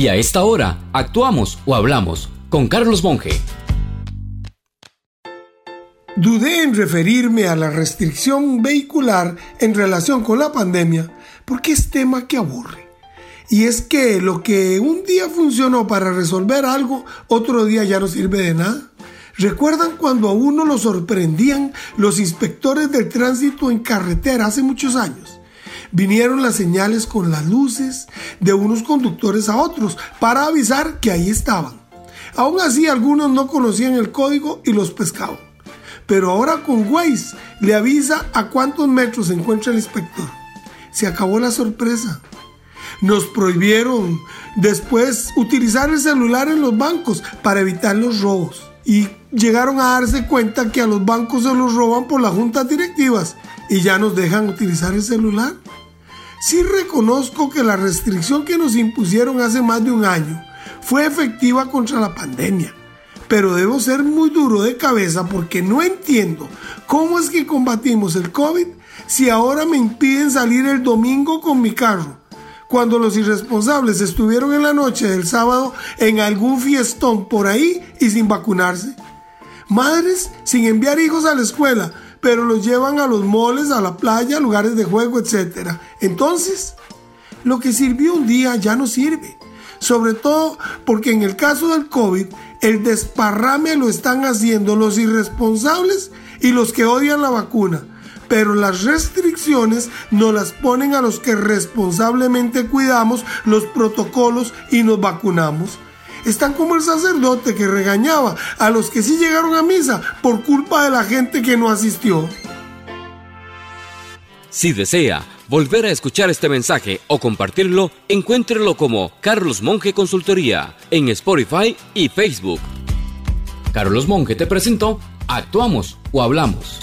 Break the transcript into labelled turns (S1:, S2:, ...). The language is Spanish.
S1: Y a esta hora, actuamos o hablamos con Carlos Monge.
S2: Dudé en referirme a la restricción vehicular en relación con la pandemia porque es tema que aburre. Y es que lo que un día funcionó para resolver algo, otro día ya no sirve de nada. ¿Recuerdan cuando a uno lo sorprendían los inspectores del tránsito en carretera hace muchos años? Vinieron las señales con las luces de unos conductores a otros para avisar que ahí estaban. Aún así algunos no conocían el código y los pescaban. Pero ahora con Waze le avisa a cuántos metros se encuentra el inspector. Se acabó la sorpresa. Nos prohibieron después utilizar el celular en los bancos para evitar los robos. Y llegaron a darse cuenta que a los bancos se los roban por las juntas directivas y ya nos dejan utilizar el celular. Sí reconozco que la restricción que nos impusieron hace más de un año fue efectiva contra la pandemia, pero debo ser muy duro de cabeza porque no entiendo cómo es que combatimos el COVID si ahora me impiden salir el domingo con mi carro, cuando los irresponsables estuvieron en la noche del sábado en algún fiestón por ahí y sin vacunarse. Madres sin enviar hijos a la escuela pero los llevan a los moles, a la playa, lugares de juego, etc. Entonces, lo que sirvió un día ya no sirve. Sobre todo porque en el caso del COVID, el desparrame lo están haciendo los irresponsables y los que odian la vacuna. Pero las restricciones no las ponen a los que responsablemente cuidamos los protocolos y nos vacunamos están como el sacerdote que regañaba a los que sí llegaron a misa por culpa de la gente que no asistió.
S1: Si desea volver a escuchar este mensaje o compartirlo, encuéntrelo como Carlos Monge Consultoría en Spotify y Facebook. Carlos Monge te presentó Actuamos o Hablamos.